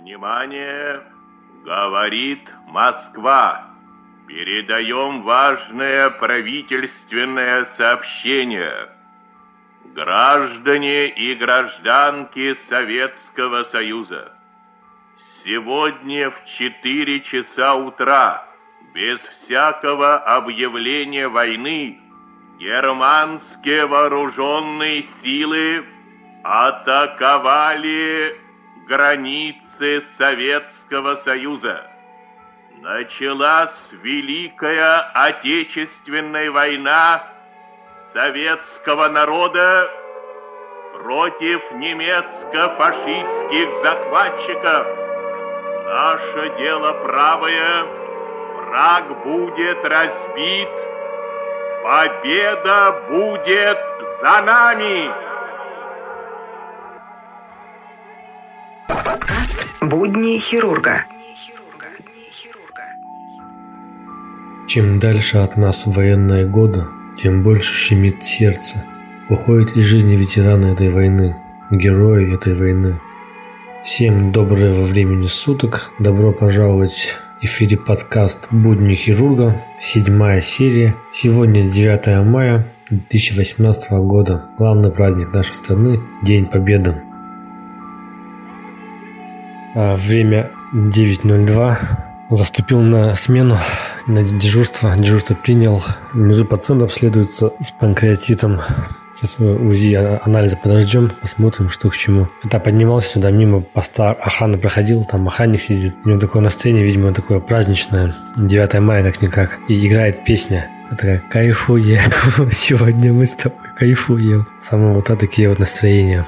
Внимание! Говорит Москва. Передаем важное правительственное сообщение. Граждане и гражданки Советского Союза. Сегодня в 4 часа утра, без всякого объявления войны, германские вооруженные силы атаковали границы Советского Союза. Началась Великая Отечественная война советского народа против немецко-фашистских захватчиков. Наше дело правое, враг будет разбит, победа будет за нами. Подкаст «Будни хирурга». Чем дальше от нас военные годы, тем больше щемит сердце. Уходит из жизни ветераны этой войны, герои этой войны. Всем доброго времени суток. Добро пожаловать в эфире подкаст «Будни хирурга», седьмая серия. Сегодня 9 мая 2018 года. Главный праздник нашей страны – День Победы. А, время 9.02. Заступил на смену, на дежурство. Дежурство принял. Внизу пациент обследуется с панкреатитом. Сейчас УЗИ анализа подождем, посмотрим, что к чему. Когда поднимался сюда, мимо поста охраны проходил, там охранник сидит. У него такое настроение, видимо, такое праздничное. 9 мая как-никак. И играет песня. Я такая, кайфуем. Сегодня мы с тобой кайфуем. Самое вот такие вот настроения.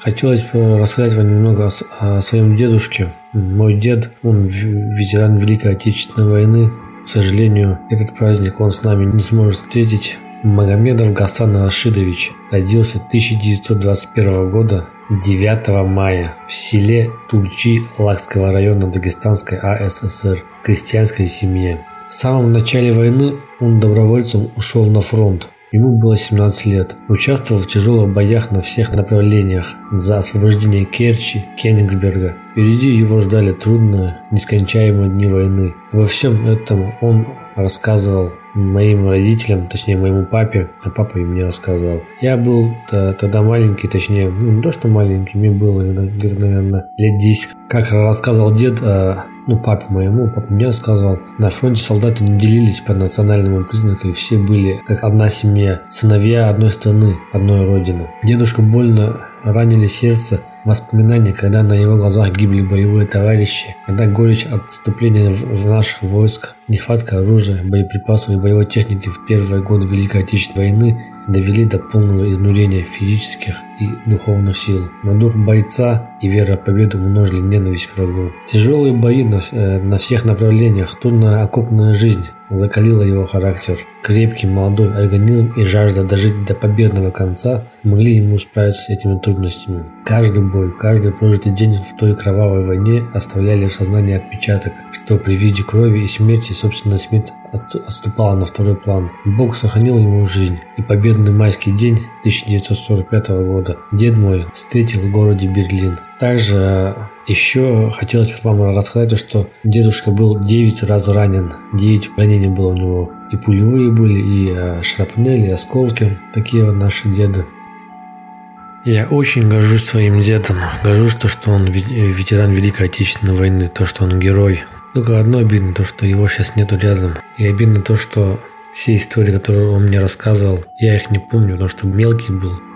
Хотелось бы рассказать вам немного о, своем дедушке. Мой дед, он ветеран Великой Отечественной войны. К сожалению, этот праздник он с нами не сможет встретить. Магомедов Гасан Рашидович родился 1921 года 9 мая в селе Тульчи Лакского района Дагестанской АССР крестьянской семье. В самом начале войны он добровольцем ушел на фронт. Ему было 17 лет. Участвовал в тяжелых боях на всех направлениях за освобождение Керчи, Кенигсберга. Впереди его ждали трудные, нескончаемые дни войны. Во всем этом он рассказывал моим родителям, точнее моему папе, а папа им не рассказывал. Я был тогда маленький, точнее, ну не то что маленький, мне было где-то, наверное, лет 10. Как рассказывал дед, а, ну, папе моему, папа мне рассказывал, на фронте солдаты не делились по национальному признаку, и все были как одна семья, сыновья одной страны, одной родины. Дедушка больно ранили сердце воспоминания, когда на его глазах гибли боевые товарищи, когда горечь отступления в наших войск, нехватка оружия, боеприпасов и боевой техники в первые годы Великой Отечественной войны довели до полного изнурения физических и духовных сил. Но дух бойца и вера в победу умножили ненависть к врагу. Тяжелые бои на, э, на всех направлениях, трудная окопная жизнь закалила его характер. Крепкий молодой организм и жажда дожить до победного конца могли ему справиться с этими трудностями. Каждый бой, каждый прожитый день в той кровавой войне оставляли в сознании отпечаток, что при виде крови и смерти собственная смерть отступала на второй план. Бог сохранил ему жизнь, и победный майский день 1945 года дед мой встретил в городе Берлин. Также еще хотелось бы вам рассказать, что дедушка был 9 раз ранен. 9 ранений было у него. И пулевые были, и э, шрапнели, и осколки. Такие вот наши деды. Я очень горжусь своим дедом. Горжусь, то, что он ветеран Великой Отечественной войны, то, что он герой. Только одно обидно, то, что его сейчас нету рядом. И обидно то, что все истории, которые он мне рассказывал, я их не помню, потому что мелкий был.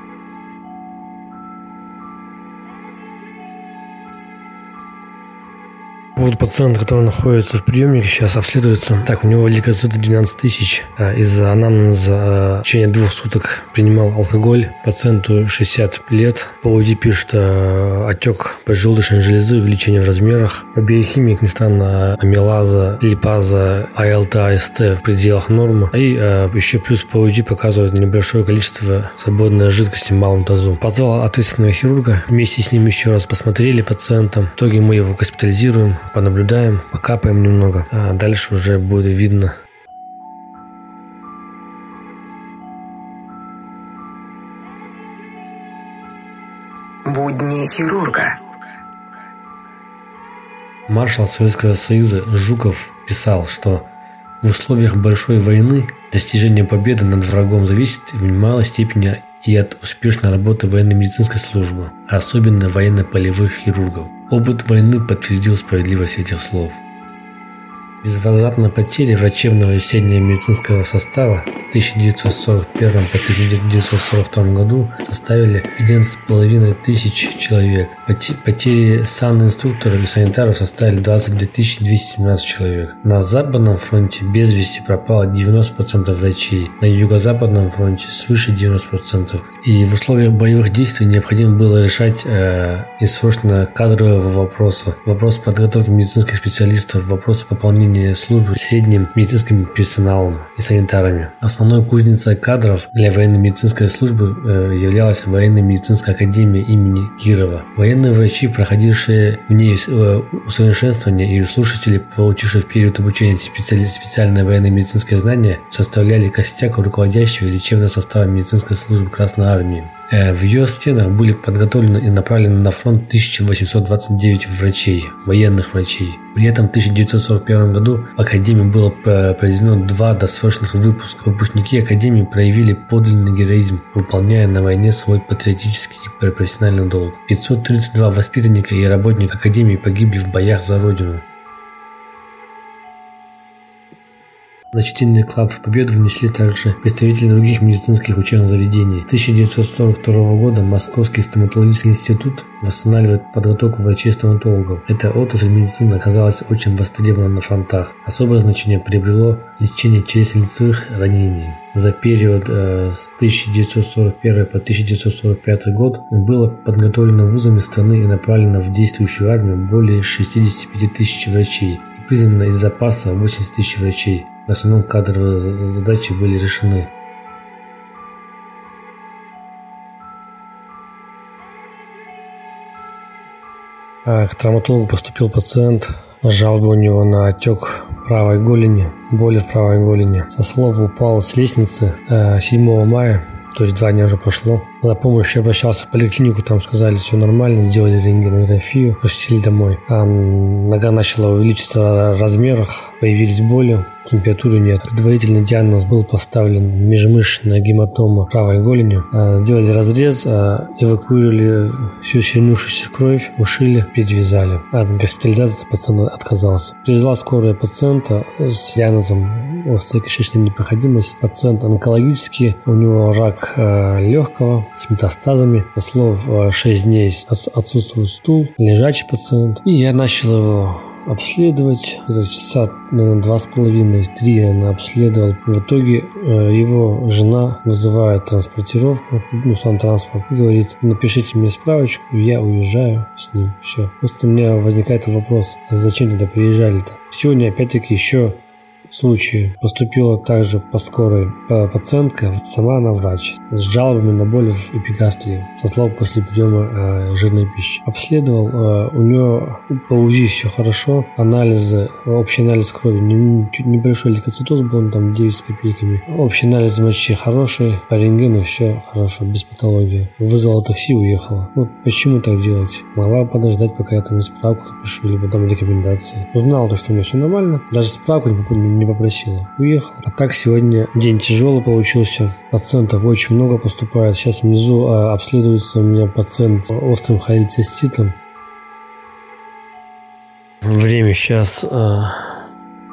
Вот пациент, который находится в приемнике, сейчас обследуется. Так, у него лейкоциты 12 тысяч. А из-за анамнеза а, в течение двух суток принимал алкоголь. Пациенту 60 лет. По УЗИ пишет а, отек поджелудочной железы, увеличение в размерах. По биохимии, как странно, амилаза, липаза, АЛТ, АСТ в пределах нормы. И еще плюс по УЗИ показывает небольшое количество свободной жидкости в малом тазу. Позвал ответственного хирурга. Вместе с ним еще раз посмотрели пациента. В итоге мы его госпитализируем понаблюдаем, покапаем немного, а дальше уже будет видно, Будни хирурга. Маршал Советского Союза Жуков писал, что в условиях большой войны достижение победы над врагом зависит в немалой степени и от успешной работы военно-медицинской службы, а особенно военно-полевых хирургов. Опыт войны подтвердил справедливость этих слов. Безвозвратные потери врачебного и медицинского состава в 1941 по 1942 году составили 11,5 тысяч человек. Потери санинструкторов и санитаров составили 22 217 человек. На Западном фронте без вести пропало 90% врачей, на Юго-Западном фронте свыше 90%. И в условиях боевых действий необходимо было решать э, и срочно кадрового вопроса, вопрос подготовки медицинских специалистов, вопрос пополнения службы средним медицинским персоналом и санитарами. Основной кузницей кадров для военно-медицинской службы э, являлась военно-медицинская академия имени Кирова. Военные врачи, проходившие в ней э, усовершенствование и слушатели, получившие в период обучения специали- специальное военно-медицинское знание, составляли костяк руководящего лечебного состава медицинской службы Красной Армии. Э, в ее стенах были подготовлены и направлены на фронт 1829 врачей, военных врачей. При этом в 1941 году в Академии было произведено два досрочных выпуска. Выпускники Академии проявили подлинный героизм, выполняя на войне свой патриотический и профессиональный долг. 532 воспитанника и работника Академии погибли в боях за Родину. Значительный вклад в победу внесли также представители других медицинских учебных заведений. С 1942 года Московский стоматологический институт восстанавливает подготовку врачей-стоматологов. Эта отрасль медицины оказалась очень востребована на фронтах. Особое значение приобрело лечение челюстно-лицевых ранений. За период э, с 1941 по 1945 год было подготовлено вузами страны и направлено в действующую армию более 65 тысяч врачей и признано из запаса 80 тысяч врачей. В основном кадровые задачи были решены. А к травматологу поступил пациент. Жалоба у него на отек правой голени, боли в правой голени. Со слов упал с лестницы 7 э, мая, то есть два дня уже прошло. За помощью обращался в поликлинику, там сказали, все нормально, сделали рентгенографию, пустили домой. А нога начала увеличиться в размерах, появились боли, температуры нет. Предварительный диагноз был поставлен межмышечная гематома правой голени. А, сделали разрез, а, эвакуировали всю сильнувшуюся кровь, ушили, перевязали. От госпитализации пациент отказался. Привезла скорая пациента с диагнозом острая кишечная непроходимость. Пациент онкологический, у него рак а, легкого, с метастазами. По слов 6 дней отсутствует стул, лежачий пациент. И я начал его обследовать. Это часа, наверное, два с половиной, три я обследовал. В итоге э, его жена вызывает транспортировку, ну, сам транспорт, и говорит, напишите мне справочку, я уезжаю с ним. Все. Просто у меня возникает вопрос, а зачем тогда приезжали-то? Сегодня, опять-таки, еще случае поступила также по скорой пациентка, сама она врач, с жалобами на боли в эпигастрии, со слов после приема э, жирной пищи. Обследовал, э, у нее по УЗИ все хорошо, анализы, общий анализ крови, чуть небольшой лейкоцитоз был, там 9 с копейками. Общий анализ мочи хороший, по рентгену все хорошо, без патологии. Вызвала такси, уехала. Вот почему так делать? Могла подождать, пока я там справку напишу, либо там рекомендации. Узнала то, что у нее все нормально, даже справку не не попросила. Уехал. А так сегодня день тяжелый получился. Пациентов очень много поступает. Сейчас внизу а, обследуется у меня пациент острым холециститом. Время сейчас а,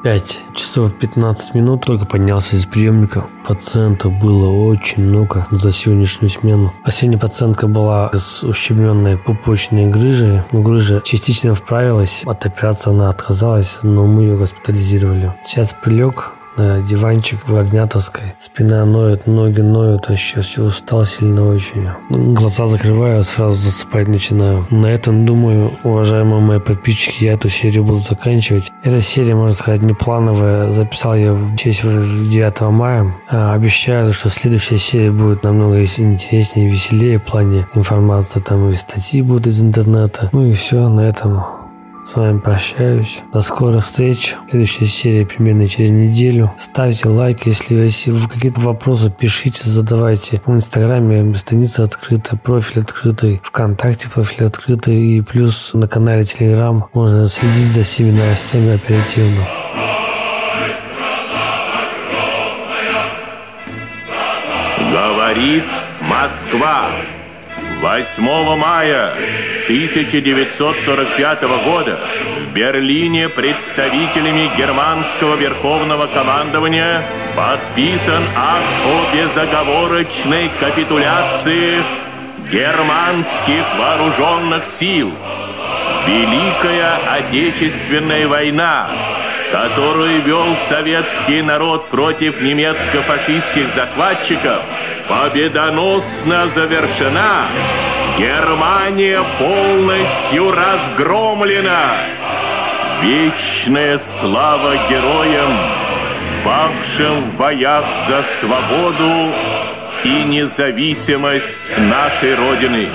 5 часов 15 минут только поднялся из приемника. Пациентов было очень много за сегодняшнюю смену. Последняя пациентка была с ущемленной пупочной грыжей. Но грыжа частично вправилась. От операции она отказалась, но мы ее госпитализировали. Сейчас прилег, на диванчик в ординаторской. Спина ноет, ноги ноют, а еще все устал сильно очень. Глаза закрываю, сразу засыпать начинаю. На этом, думаю, уважаемые мои подписчики, я эту серию буду заканчивать. Эта серия, можно сказать, не плановая. Записал я в честь 9 мая. А, обещаю, что следующая серия будет намного интереснее и веселее в плане информации. Там и статьи будут из интернета. Ну и все, на этом с вами прощаюсь. До скорых встреч. Следующая серия примерно через неделю. Ставьте лайк, если, если вы какие-то вопросы пишите, задавайте. В Инстаграме страница открыта, профиль открытый, ВКонтакте профиль открытый и плюс на канале Телеграм можно следить за всеми новостями оперативно. Говорит Москва. 8 мая 1945 года в Берлине представителями германского верховного командования подписан акт о безоговорочной капитуляции германских вооруженных сил. Великая Отечественная война, которую вел советский народ против немецко-фашистских захватчиков, победоносно завершена. Германия полностью разгромлена. Вечная слава героям, павшим в боях за свободу и независимость нашей Родины.